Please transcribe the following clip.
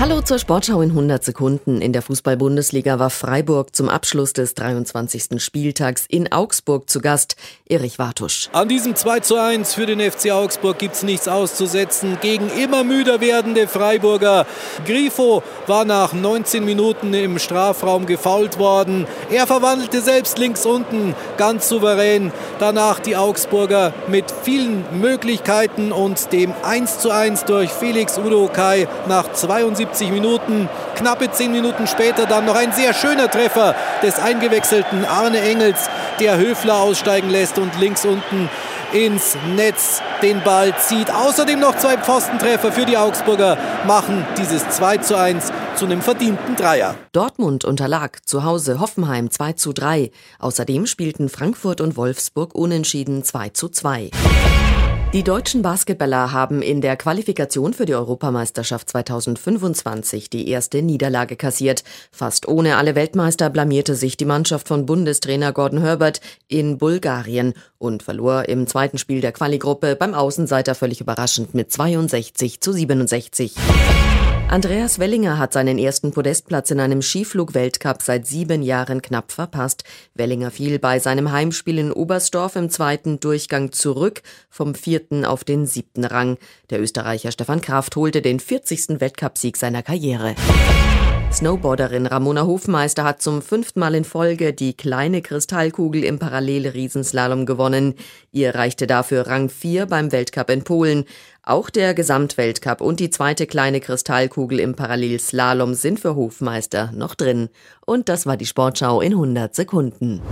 Hallo zur Sportschau in 100 Sekunden. In der Fußball-Bundesliga war Freiburg zum Abschluss des 23. Spieltags in Augsburg zu Gast. Erich Wartusch. An diesem 2 zu 1 für den FC Augsburg gibt es nichts auszusetzen gegen immer müder werdende Freiburger. Grifo war nach 19 Minuten im Strafraum gefault worden. Er verwandelte selbst links unten ganz souverän. Danach die Augsburger mit vielen Möglichkeiten und dem 1 zu 1 durch Felix Udokai nach 72 70 Minuten. Knappe 10 Minuten später dann noch ein sehr schöner Treffer des eingewechselten Arne Engels, der Höfler aussteigen lässt und links unten ins Netz den Ball zieht. Außerdem noch zwei Pfostentreffer für die Augsburger machen dieses 2 zu 1 zu einem verdienten Dreier. Dortmund unterlag zu Hause Hoffenheim 2 zu 3. Außerdem spielten Frankfurt und Wolfsburg unentschieden 2 zu 2. Die deutschen Basketballer haben in der Qualifikation für die Europameisterschaft 2025 die erste Niederlage kassiert. Fast ohne alle Weltmeister blamierte sich die Mannschaft von Bundestrainer Gordon Herbert in Bulgarien und verlor im zweiten Spiel der Quali-Gruppe beim Außenseiter völlig überraschend mit 62 zu 67. Andreas Wellinger hat seinen ersten Podestplatz in einem Skiflug-Weltcup seit sieben Jahren knapp verpasst. Wellinger fiel bei seinem Heimspiel in Oberstdorf im zweiten Durchgang zurück, vom vierten auf den siebten Rang. Der Österreicher Stefan Kraft holte den 40. Weltcupsieg seiner Karriere. Snowboarderin Ramona Hofmeister hat zum fünften Mal in Folge die kleine Kristallkugel im Parallelriesenslalom gewonnen. Ihr reichte dafür Rang 4 beim Weltcup in Polen. Auch der Gesamtweltcup und die zweite kleine Kristallkugel im Parallelslalom sind für Hofmeister noch drin. Und das war die Sportschau in 100 Sekunden.